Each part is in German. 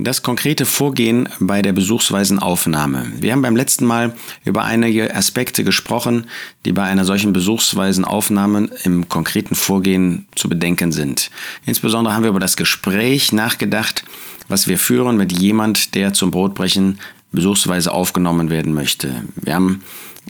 Das konkrete Vorgehen bei der besuchsweisen Aufnahme. Wir haben beim letzten Mal über einige Aspekte gesprochen, die bei einer solchen besuchsweisen Aufnahme im konkreten Vorgehen zu bedenken sind. Insbesondere haben wir über das Gespräch nachgedacht, was wir führen mit jemand, der zum Brotbrechen besuchsweise aufgenommen werden möchte. Wir haben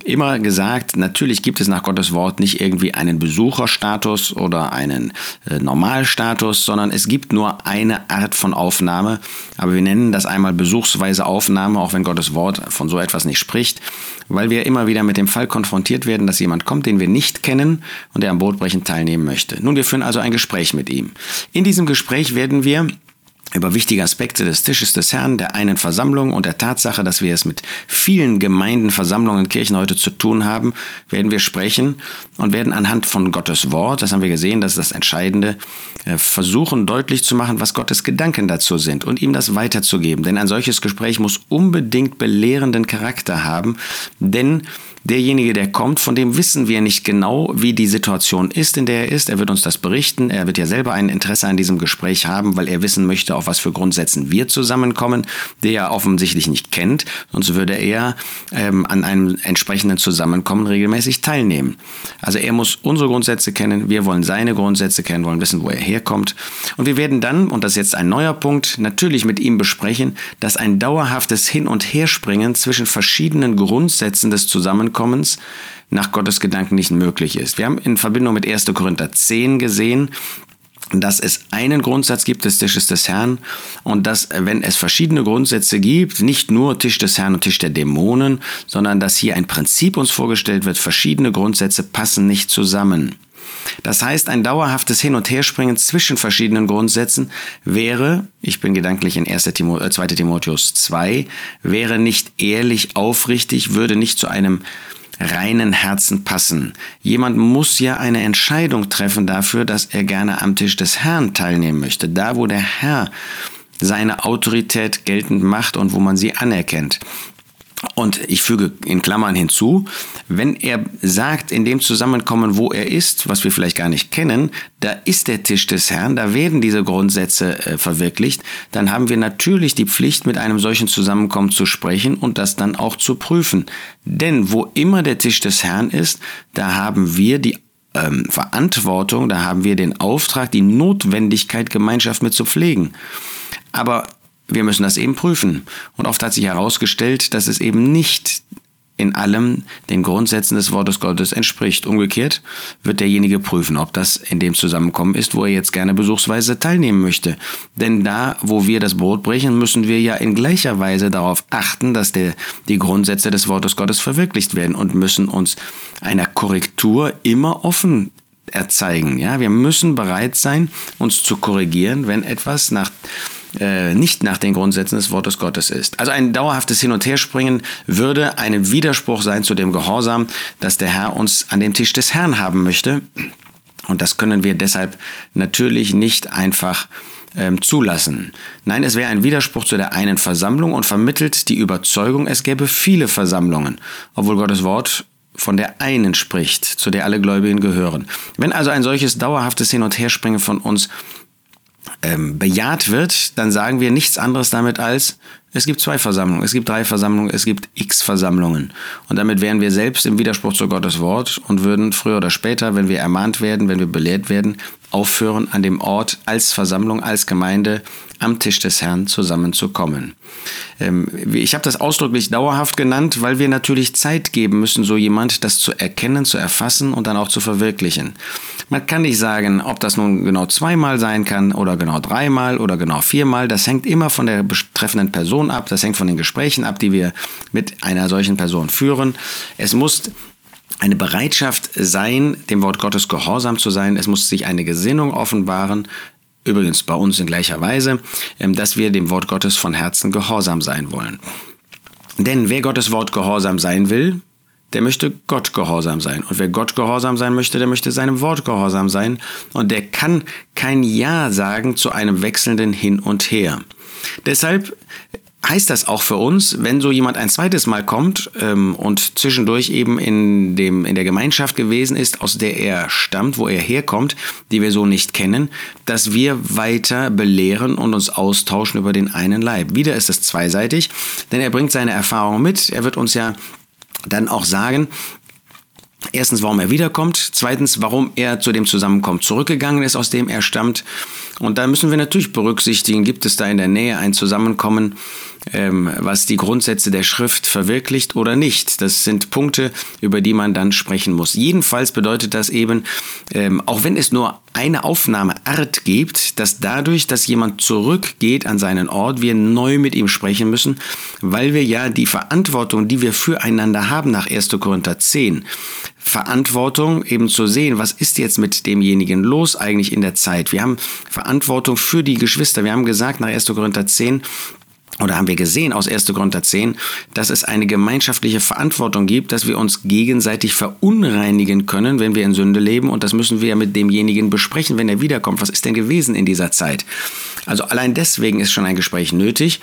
immer gesagt, natürlich gibt es nach Gottes Wort nicht irgendwie einen Besucherstatus oder einen äh, Normalstatus, sondern es gibt nur eine Art von Aufnahme. Aber wir nennen das einmal besuchsweise Aufnahme, auch wenn Gottes Wort von so etwas nicht spricht, weil wir immer wieder mit dem Fall konfrontiert werden, dass jemand kommt, den wir nicht kennen und der am Brotbrechen teilnehmen möchte. Nun, wir führen also ein Gespräch mit ihm. In diesem Gespräch werden wir über wichtige Aspekte des Tisches des Herrn, der einen Versammlung und der Tatsache, dass wir es mit vielen Gemeinden, Versammlungen, Kirchen heute zu tun haben, werden wir sprechen und werden anhand von Gottes Wort, das haben wir gesehen, das ist das Entscheidende, äh, versuchen deutlich zu machen, was Gottes Gedanken dazu sind und ihm das weiterzugeben. Denn ein solches Gespräch muss unbedingt belehrenden Charakter haben, denn Derjenige, der kommt, von dem wissen wir nicht genau, wie die Situation ist, in der er ist. Er wird uns das berichten. Er wird ja selber ein Interesse an diesem Gespräch haben, weil er wissen möchte, auf was für Grundsätzen wir zusammenkommen, der er offensichtlich nicht kennt. Sonst würde er ähm, an einem entsprechenden Zusammenkommen regelmäßig teilnehmen. Also er muss unsere Grundsätze kennen. Wir wollen seine Grundsätze kennen, wollen wissen, wo er herkommt. Und wir werden dann, und das ist jetzt ein neuer Punkt, natürlich mit ihm besprechen, dass ein dauerhaftes Hin- und Herspringen zwischen verschiedenen Grundsätzen des Zusammenkommens Zusammenkommens nach Gottes Gedanken nicht möglich ist. Wir haben in Verbindung mit 1. Korinther 10 gesehen, dass es einen Grundsatz gibt des Tisches des Herrn und dass, wenn es verschiedene Grundsätze gibt, nicht nur Tisch des Herrn und Tisch der Dämonen, sondern dass hier ein Prinzip uns vorgestellt wird, verschiedene Grundsätze passen nicht zusammen. Das heißt, ein dauerhaftes Hin- und Herspringen zwischen verschiedenen Grundsätzen wäre, ich bin gedanklich in 1. Timo, 2. Äh, Timotheus 2, wäre nicht ehrlich, aufrichtig, würde nicht zu einem reinen Herzen passen. Jemand muss ja eine Entscheidung treffen dafür, dass er gerne am Tisch des Herrn teilnehmen möchte. Da, wo der Herr seine Autorität geltend macht und wo man sie anerkennt. Und ich füge in Klammern hinzu, wenn er sagt, in dem Zusammenkommen, wo er ist, was wir vielleicht gar nicht kennen, da ist der Tisch des Herrn, da werden diese Grundsätze äh, verwirklicht, dann haben wir natürlich die Pflicht, mit einem solchen Zusammenkommen zu sprechen und das dann auch zu prüfen. Denn wo immer der Tisch des Herrn ist, da haben wir die ähm, Verantwortung, da haben wir den Auftrag, die Notwendigkeit, Gemeinschaft mit zu pflegen. Aber wir müssen das eben prüfen. Und oft hat sich herausgestellt, dass es eben nicht in allem den Grundsätzen des Wortes Gottes entspricht. Umgekehrt wird derjenige prüfen, ob das in dem Zusammenkommen ist, wo er jetzt gerne besuchsweise teilnehmen möchte. Denn da, wo wir das Brot brechen, müssen wir ja in gleicher Weise darauf achten, dass der, die Grundsätze des Wortes Gottes verwirklicht werden und müssen uns einer Korrektur immer offen erzeigen. Ja, wir müssen bereit sein, uns zu korrigieren, wenn etwas nach äh, nicht nach den Grundsätzen des Wortes Gottes ist. Also ein dauerhaftes Hin- und Herspringen würde ein Widerspruch sein zu dem Gehorsam, dass der Herr uns an dem Tisch des Herrn haben möchte. Und das können wir deshalb natürlich nicht einfach ähm, zulassen. Nein, es wäre ein Widerspruch zu der einen Versammlung und vermittelt die Überzeugung, es gäbe viele Versammlungen, obwohl Gottes Wort von der einen spricht, zu der alle Gläubigen gehören. Wenn also ein solches dauerhaftes Hin- und Herspringen von uns ähm, bejaht wird, dann sagen wir nichts anderes damit als, es gibt zwei Versammlungen, es gibt drei Versammlungen, es gibt x Versammlungen. Und damit wären wir selbst im Widerspruch zu Gottes Wort und würden früher oder später, wenn wir ermahnt werden, wenn wir belehrt werden, aufhören, an dem Ort als Versammlung, als Gemeinde am Tisch des Herrn zusammenzukommen. Ähm, ich habe das ausdrücklich dauerhaft genannt, weil wir natürlich Zeit geben müssen, so jemand das zu erkennen, zu erfassen und dann auch zu verwirklichen. Man kann nicht sagen, ob das nun genau zweimal sein kann oder genau dreimal oder genau viermal. Das hängt immer von der betreffenden Person ab. Das hängt von den Gesprächen ab, die wir mit einer solchen Person führen. Es muss eine Bereitschaft sein, dem Wort Gottes gehorsam zu sein. Es muss sich eine Gesinnung offenbaren, übrigens bei uns in gleicher Weise, ähm, dass wir dem Wort Gottes von Herzen gehorsam sein wollen. Denn wer Gottes Wort gehorsam sein will, der möchte Gott gehorsam sein. Und wer Gott gehorsam sein möchte, der möchte seinem Wort gehorsam sein. Und der kann kein Ja sagen zu einem wechselnden Hin und Her. Deshalb heißt das auch für uns, wenn so jemand ein zweites Mal kommt ähm, und zwischendurch eben in, dem, in der Gemeinschaft gewesen ist, aus der er stammt, wo er herkommt, die wir so nicht kennen, dass wir weiter belehren und uns austauschen über den einen Leib. Wieder ist es zweiseitig, denn er bringt seine Erfahrung mit. Er wird uns ja dann auch sagen, Erstens, warum er wiederkommt. Zweitens, warum er zu dem Zusammenkommen zurückgegangen ist, aus dem er stammt. Und da müssen wir natürlich berücksichtigen, gibt es da in der Nähe ein Zusammenkommen, ähm, was die Grundsätze der Schrift verwirklicht oder nicht. Das sind Punkte, über die man dann sprechen muss. Jedenfalls bedeutet das eben, ähm, auch wenn es nur eine Aufnahmeart gibt, dass dadurch, dass jemand zurückgeht an seinen Ort, wir neu mit ihm sprechen müssen, weil wir ja die Verantwortung, die wir füreinander haben nach 1. Korinther 10, Verantwortung eben zu sehen, was ist jetzt mit demjenigen los eigentlich in der Zeit. Wir haben Verantwortung für die Geschwister. Wir haben gesagt nach 1. Korinther 10, oder haben wir gesehen aus 1. Korinther 10, dass es eine gemeinschaftliche Verantwortung gibt, dass wir uns gegenseitig verunreinigen können, wenn wir in Sünde leben. Und das müssen wir mit demjenigen besprechen, wenn er wiederkommt. Was ist denn gewesen in dieser Zeit? Also allein deswegen ist schon ein Gespräch nötig.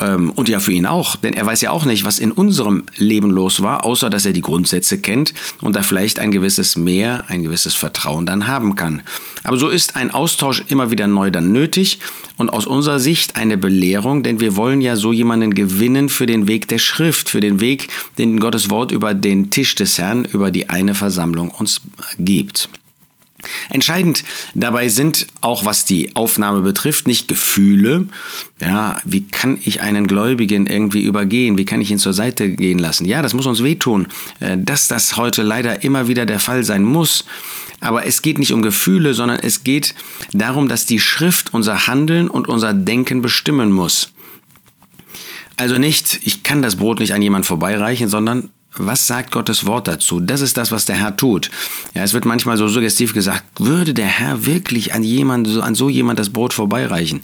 Ähm, und ja für ihn auch, denn er weiß ja auch nicht, was in unserem Leben los war, außer dass er die Grundsätze kennt und da vielleicht ein gewisses Mehr, ein gewisses Vertrauen dann haben kann. Aber so ist ein Austausch immer wieder neu dann nötig und aus unserer Sicht eine Belehrung, denn wir wollen ja so jemanden gewinnen für den Weg der Schrift, für den Weg, den Gottes Wort über den Tisch des Herrn, über die eine Versammlung uns gibt. Entscheidend dabei sind auch, was die Aufnahme betrifft, nicht Gefühle. Ja, wie kann ich einen Gläubigen irgendwie übergehen? Wie kann ich ihn zur Seite gehen lassen? Ja, das muss uns wehtun, äh, dass das heute leider immer wieder der Fall sein muss. Aber es geht nicht um Gefühle, sondern es geht darum, dass die Schrift unser Handeln und unser Denken bestimmen muss. Also nicht, ich kann das Brot nicht an jemand vorbeireichen, sondern was sagt Gottes Wort dazu? Das ist das, was der Herr tut. Ja, es wird manchmal so suggestiv gesagt, würde der Herr wirklich an jemand, an so jemand das Brot vorbeireichen?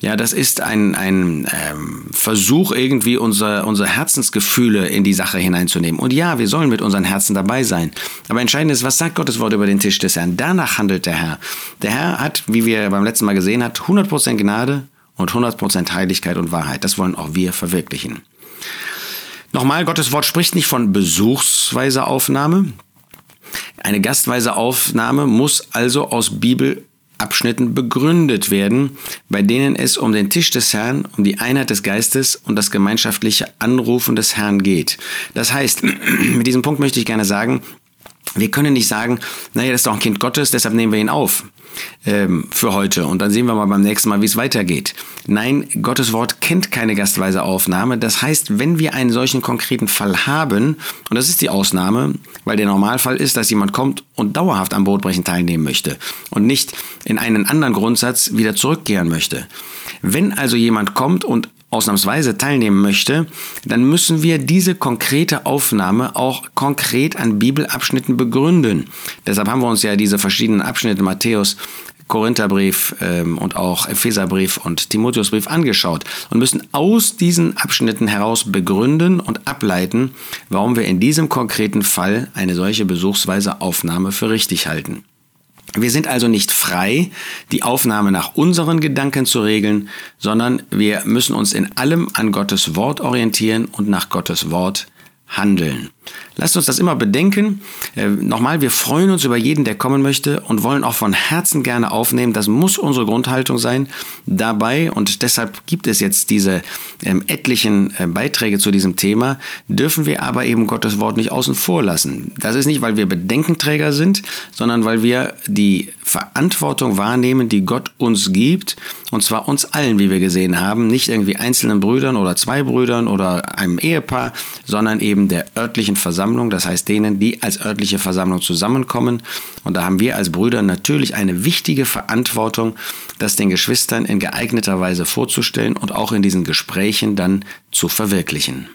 Ja, das ist ein, ein ähm, Versuch, irgendwie unser, unsere Herzensgefühle in die Sache hineinzunehmen. Und ja, wir sollen mit unseren Herzen dabei sein. Aber entscheidend ist, was sagt Gottes Wort über den Tisch des Herrn? Danach handelt der Herr. Der Herr hat, wie wir beim letzten Mal gesehen haben, 100% Gnade und 100% Heiligkeit und Wahrheit. Das wollen auch wir verwirklichen. Nochmal, Gottes Wort spricht nicht von besuchsweise Aufnahme. Eine gastweise Aufnahme muss also aus Bibelabschnitten begründet werden, bei denen es um den Tisch des Herrn, um die Einheit des Geistes und das gemeinschaftliche Anrufen des Herrn geht. Das heißt, mit diesem Punkt möchte ich gerne sagen, wir können nicht sagen, naja, das ist doch ein Kind Gottes, deshalb nehmen wir ihn auf ähm, für heute und dann sehen wir mal beim nächsten Mal, wie es weitergeht. Nein, Gottes Wort kennt keine gastweise Aufnahme. Das heißt, wenn wir einen solchen konkreten Fall haben, und das ist die Ausnahme, weil der Normalfall ist, dass jemand kommt und dauerhaft am Brotbrechen teilnehmen möchte und nicht in einen anderen Grundsatz wieder zurückkehren möchte. Wenn also jemand kommt und ausnahmsweise teilnehmen möchte, dann müssen wir diese konkrete Aufnahme auch konkret an Bibelabschnitten begründen. Deshalb haben wir uns ja diese verschiedenen Abschnitte Matthäus, Korintherbrief ähm, und auch Epheserbrief und Timotheusbrief angeschaut und müssen aus diesen Abschnitten heraus begründen und ableiten, warum wir in diesem konkreten Fall eine solche besuchsweise Aufnahme für richtig halten. Wir sind also nicht frei, die Aufnahme nach unseren Gedanken zu regeln, sondern wir müssen uns in allem an Gottes Wort orientieren und nach Gottes Wort handeln. Lasst uns das immer bedenken. Äh, nochmal, wir freuen uns über jeden, der kommen möchte und wollen auch von Herzen gerne aufnehmen. Das muss unsere Grundhaltung sein dabei und deshalb gibt es jetzt diese ähm, etlichen äh, Beiträge zu diesem Thema, dürfen wir aber eben Gottes Wort nicht außen vor lassen. Das ist nicht, weil wir Bedenkenträger sind, sondern weil wir die Verantwortung wahrnehmen, die Gott uns gibt und zwar uns allen, wie wir gesehen haben, nicht irgendwie einzelnen Brüdern oder zwei Brüdern oder einem Ehepaar, sondern eben der örtlichen Versammlung, das heißt denen, die als örtliche Versammlung zusammenkommen. Und da haben wir als Brüder natürlich eine wichtige Verantwortung, das den Geschwistern in geeigneter Weise vorzustellen und auch in diesen Gesprächen dann zu verwirklichen.